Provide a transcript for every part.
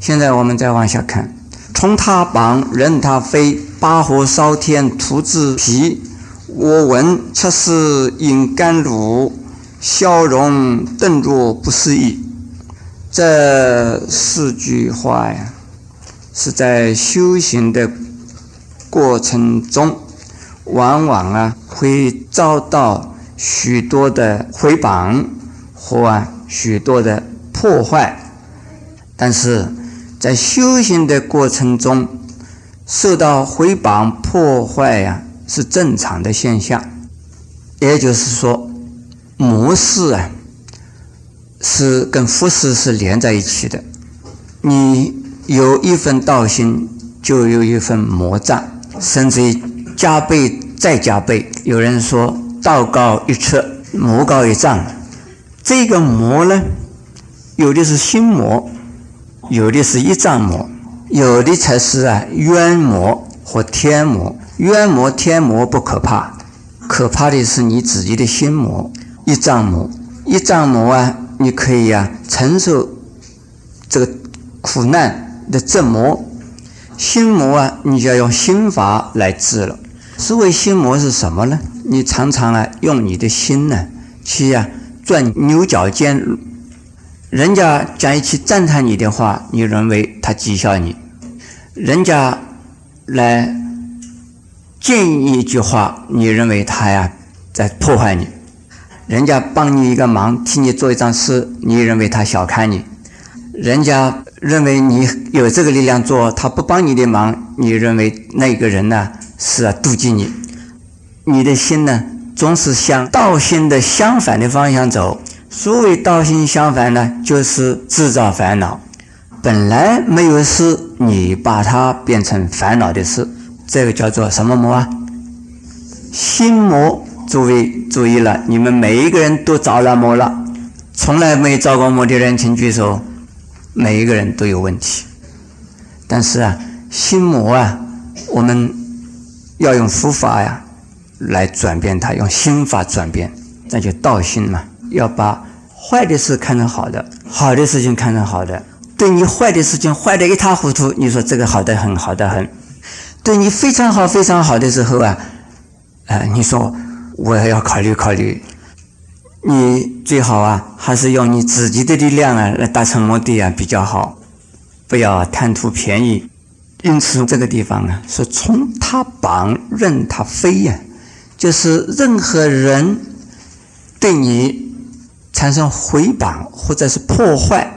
现在我们再往下看，冲他榜，任他飞，八火烧天，徒自皮。我闻测试饮甘露，消融顿若不思议。这四句话呀，是在修行的过程中，往往啊会遭到许多的回谤或啊许多的破坏，但是。在修行的过程中，受到毁谤破坏呀，是正常的现象。也就是说，魔事啊，是跟福事是连在一起的。你有一份道心，就有一份魔障，甚至于加倍再加倍。有人说道高一尺，魔高一丈。这个魔呢，有的是心魔。有的是一丈魔，有的才是啊冤魔或天魔。冤魔、天魔不可怕，可怕的是你自己的心魔。一丈魔，一丈魔啊，你可以啊承受这个苦难的折磨。心魔啊，你就要用心法来治了。所谓心魔是什么呢？你常常啊用你的心呢去呀钻牛角尖。人家讲一句赞叹你的话，你认为他讥笑你；人家来建议一句话，你认为他呀在破坏你；人家帮你一个忙，替你做一张事，你认为他小看你；人家认为你有这个力量做，他不帮你的忙，你认为那个人呢是妒忌你。你的心呢，总是向道心的相反的方向走。所谓道心相反呢，就是制造烦恼。本来没有事，你把它变成烦恼的事，这个叫做什么魔啊？心魔。诸位注意了，你们每一个人都着了魔了。从来没着过魔的人，请举手。每一个人都有问题。但是啊，心魔啊，我们要用佛法呀来转变它，用心法转变，那就道心嘛。要把坏的事看成好的，好的事情看成好的。对你坏的事情坏得一塌糊涂，你说这个好的很，好的很。对你非常好，非常好的时候啊，呃，你说我要考虑考虑。你最好啊，还是用你自己的力量啊来达成目的啊比较好，不要贪图便宜。因此这个地方啊，是从他绑任他飞呀，就是任何人对你。产生回谤或者是破坏，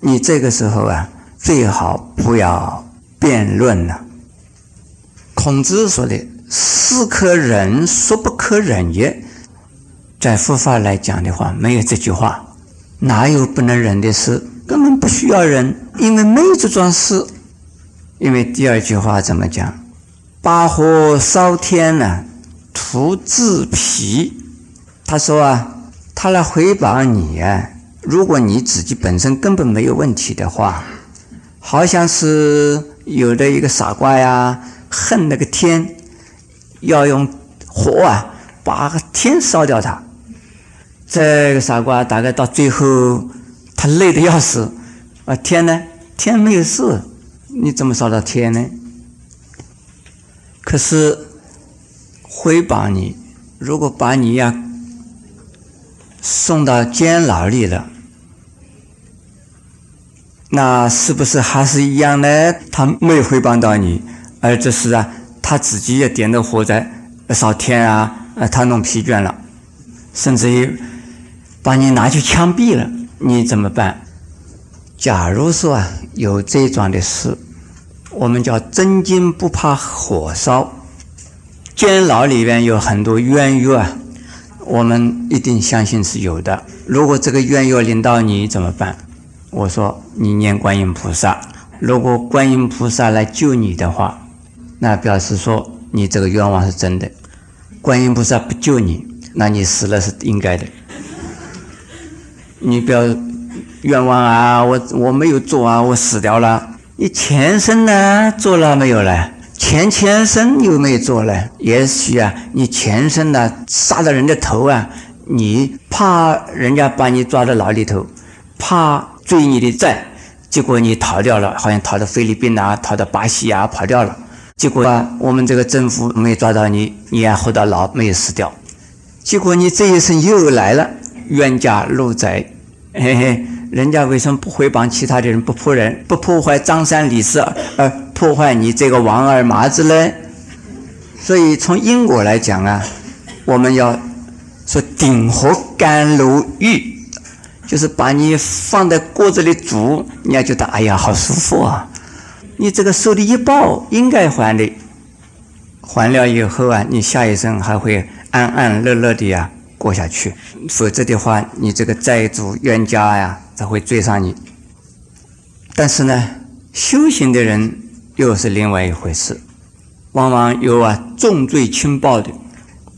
你这个时候啊，最好不要辩论了。孔子说的“是可忍，孰不可忍也”，在佛法来讲的话，没有这句话，哪有不能忍的事？根本不需要忍，因为没有这桩事。因为第二句话怎么讲？“八火烧天呢，徒自皮。”他说啊。他来回报你啊！如果你自己本身根本没有问题的话，好像是有的一个傻瓜呀，恨那个天，要用火啊把天烧掉它。这个傻瓜大概到最后，他累得要死啊！天呢？天没有事，你怎么烧到天呢？可是回报你，如果把你呀。送到监牢里了，那是不是还是一样呢？他没有回报到你，而这是啊，他自己也点着火在烧天啊，呃，他弄疲倦了，甚至于把你拿去枪毙了，你怎么办？假如说啊，有这桩的事，我们叫真金不怕火烧，监牢里边有很多冤狱啊。我们一定相信是有的。如果这个愿要临到你怎么办？我说你念观音菩萨。如果观音菩萨来救你的话，那表示说你这个愿望是真的。观音菩萨不救你，那你死了是应该的。你不要愿望啊，我我没有做啊，我死掉了。你前生呢做了没有呢？前前生有没有做呢？也许啊，你前生呢杀了人的头啊，你怕人家把你抓到牢里头，怕追你的债，结果你逃掉了，好像逃到菲律宾啊，逃到巴西啊，跑掉了。结果啊，我们这个政府没抓到你，你还活到老，没有死掉。结果你这一生又来了，冤家路窄，嘿嘿，人家为什么不回谤其他的人，不破人，不破坏张三李四，而破坏你这个王二麻子呢？所以从因果来讲啊，我们要说鼎和甘露浴。就是把你放在锅子里煮，你要觉得哎呀好舒服啊！你这个受的一报应该还的，还了以后啊，你下一生还会安安乐乐的呀过下去。否则的话，你这个债主冤家呀才会追上你。但是呢，修行的人又是另外一回事，往往有啊重罪轻报的，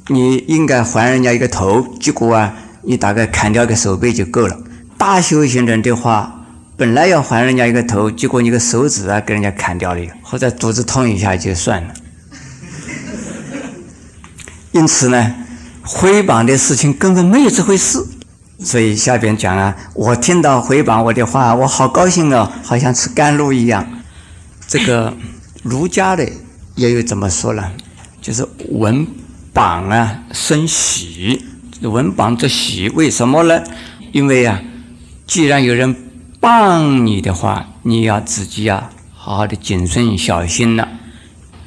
你应该还人家一个头，结果啊。你大概砍掉个手背就够了。大修行人的话，本来要还人家一个头，结果你个手指啊给人家砍掉了，或者肚子痛一下就算了。因此呢，诽谤的事情根本没有这回事。所以下边讲啊，我听到回谤我的话，我好高兴哦，好像吃甘露一样。这个儒家的也有怎么说呢？就是文榜啊生喜。文榜则喜，为什么呢？因为啊，既然有人谤你的话，你要自己啊，好好的谨慎小心了。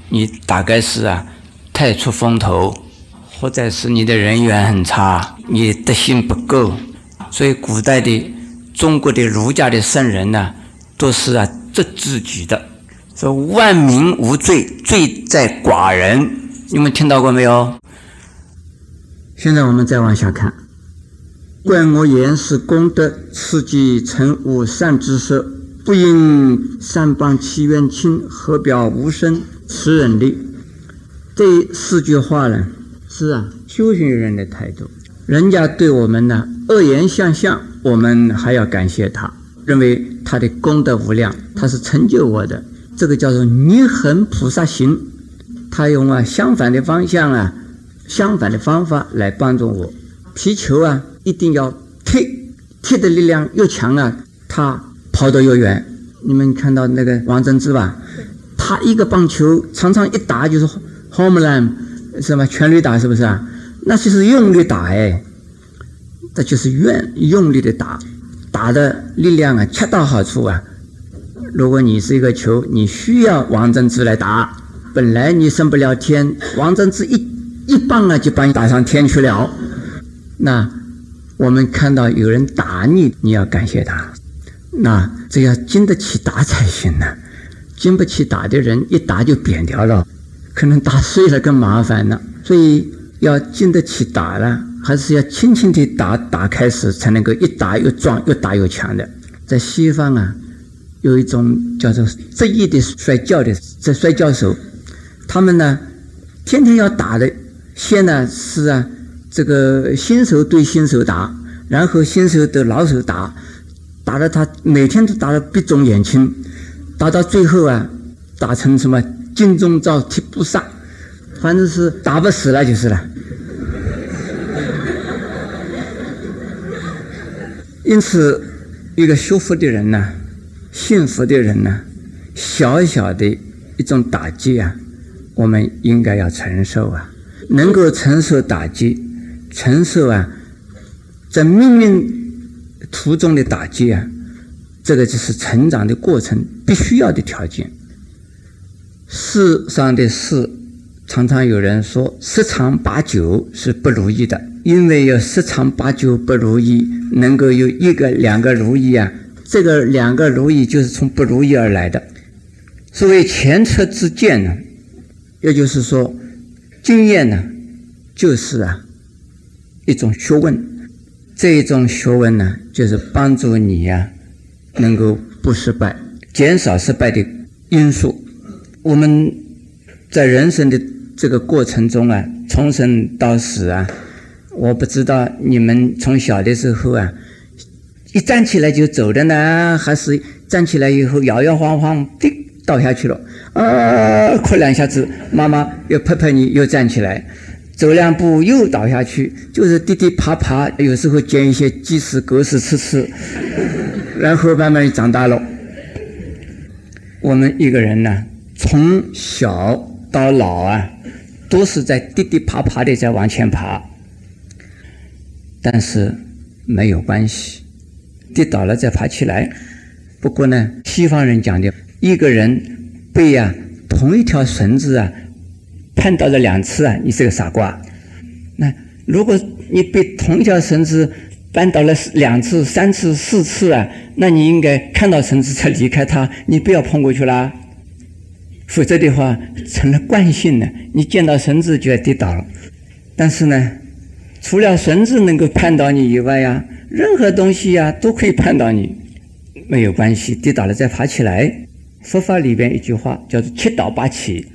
你大概是啊，太出风头，或者是你的人缘很差，你德行不够。所以古代的中国的儒家的圣人呢，都是啊，治自己的，说万民无罪，罪在寡人。你们听到过没有？现在我们再往下看，怪我言是功德，刺激成无善之色，不因善谤其冤亲，何表无声？此忍力这四句话呢，是啊，修行人的态度。人家对我们呢恶言相向，我们还要感谢他，认为他的功德无量，他是成就我的。这个叫做逆恒菩萨行，他用啊相反的方向啊。相反的方法来帮助我，皮球啊，一定要踢，踢的力量越强啊，它跑得越远。你们看到那个王贞治吧？他一个棒球常常一打就是 home run，什么全力打是不是啊？那就是用力打哎，这就是愿用力的打，打的力量啊恰到好处啊。如果你是一个球，你需要王贞之来打，本来你升不了天，王贞之一。一棒啊，就把你打上天去了。那我们看到有人打你，你要感谢他。那这要经得起打才行呢。经不起打的人，一打就扁掉了，可能打碎了更麻烦了。所以要经得起打了，还是要轻轻地打，打开始才能够一打又壮，越打越强的。在西方啊，有一种叫做职业的摔跤的这摔跤手，他们呢，天天要打的。先呢是啊，这个新手对新手打，然后新手对老手打，打的他每天都打得鼻肿眼青，打到最后啊，打成什么金钟罩踢不上，反正是打不死了就是了。因此，一个修福的人呢，幸福的人呢，小小的一种打击啊，我们应该要承受啊。能够承受打击，承受啊，在命运途中的打击啊，这个就是成长的过程必须要的条件。世上的事，常常有人说十常八九是不如意的，因为有十常八九不如意，能够有一个两个如意啊，这个两个如意就是从不如意而来的。所谓前车之鉴呢，也就是说。经验呢，就是啊一种学问，这一种学问呢，就是帮助你呀能够不失败，减少失败的因素。我们在人生的这个过程中啊，从生到死啊，我不知道你们从小的时候啊，一站起来就走的呢，还是站起来以后摇摇晃晃的。倒下去了，啊，哭两下子，妈妈又拍拍你，又站起来，走两步又倒下去，就是跌跌爬爬，有时候捡一些鸡屎狗屎吃吃，然后慢慢长大了，我们一个人呢，从小到老啊，都是在跌跌爬爬的在往前爬。但是没有关系，跌倒了再爬起来。不过呢，西方人讲的，一个人被啊同一条绳子啊绊倒了两次啊，你是个傻瓜。那如果你被同一条绳子绊倒了两次、三次、四次啊，那你应该看到绳子才离开它，你不要碰过去啦。否则的话，成了惯性了，你见到绳子就要跌倒了。但是呢？除了绳子能够绊倒你以外呀，任何东西呀都可以绊倒你，没有关系，跌倒了再爬起来。佛法里边一句话叫做“七倒八起”，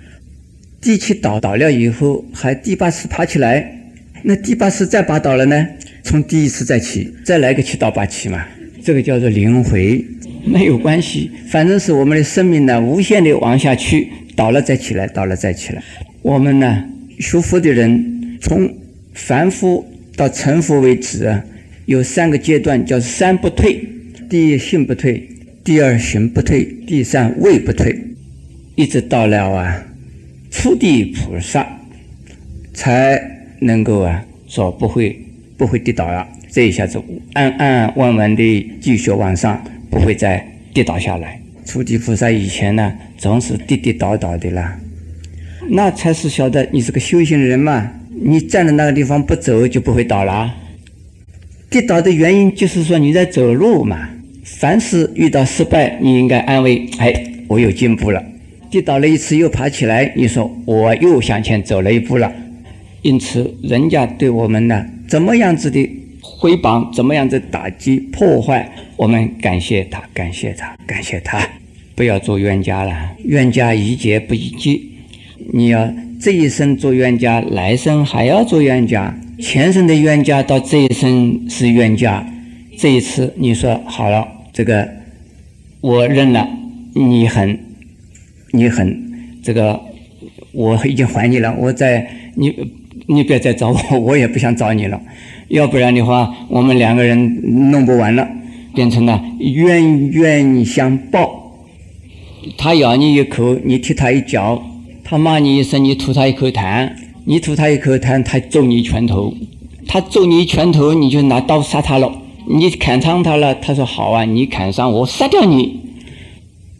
第七倒倒了以后，还第八次爬起来，那第八次再爬倒了呢？从第一次再起，再来个七倒八起嘛，这个叫做轮回，没有关系，反正是我们的生命呢，无限的往下去，倒了再起来，倒了再起来。我们呢，学佛的人从。凡夫到成佛为止啊，有三个阶段，叫三不退：第一性不退，第二行不退，第三位不退。一直到了啊，初地菩萨才能够啊说不会不会跌倒了。这一下子安安稳稳的继续往上，不会再跌倒下来。初地菩萨以前呢，总是跌跌倒倒的啦，那才是晓得你是个修行人嘛。你站在那个地方不走就不会倒了。跌倒的原因就是说你在走路嘛。凡是遇到失败，你应该安慰：哎，我有进步了。跌倒了一次又爬起来，你说我又向前走了一步了。因此，人家对我们呢，怎么样子的回谤，怎么样子打击破坏，我们感谢他，感谢他，感谢他，不要做冤家了。冤家宜解不宜结，你要。这一生做冤家，来生还要做冤家。前生的冤家到这一生是冤家，这一次你说好了，这个我认了，你很，你很，这个我已经还你了。我在你，你别再找我，我也不想找你了。要不然的话，我们两个人弄不完了，变成了冤冤相报。他咬你一口，你踢他一脚。他骂你一声，你吐他一口痰；你吐他一口痰，他揍你一拳头；他揍你一拳头，你就拿刀杀他了。你砍伤他了，他说好啊，你砍伤我，杀掉你。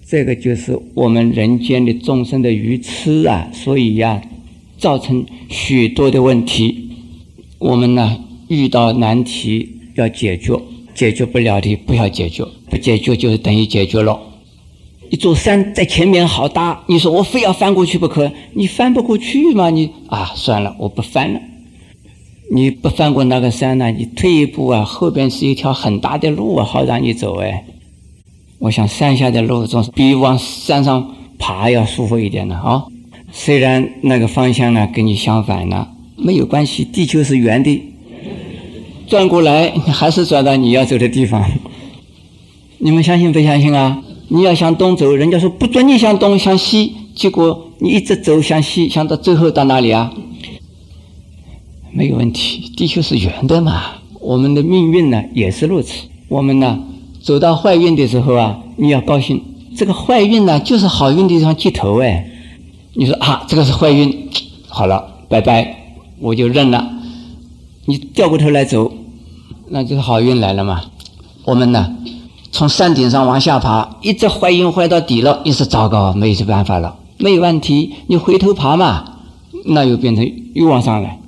这个就是我们人间的众生的愚痴啊！所以呀，造成许多的问题。我们呢，遇到难题要解决，解决不了的不要解决，不解决就是等于解决了。一座山在前面好大，你说我非要翻过去不可，你翻不过去嘛？你啊，算了，我不翻了。你不翻过那个山呢？你退一步啊，后边是一条很大的路啊，好让你走哎。我想山下的路总是比往山上爬要舒服一点的啊。虽然那个方向呢跟你相反呢，没有关系，地球是圆的，转过来还是转到你要走的地方。你们相信不相信啊？你要向东走，人家说不准你向东向西，结果你一直走向西，想到最后到哪里啊？没有问题，地球是圆的嘛。我们的命运呢也是如此。我们呢走到坏运的时候啊，你要高兴。这个坏运呢就是好运的地方接头哎。你说啊，这个是坏运，好了，拜拜，我就认了。你掉过头来走，那就是好运来了嘛。我们呢？从山顶上往下爬，一直坏运坏到底了，也是糟糕，没有办法了，没有问题，你回头爬嘛，那又变成又往上来。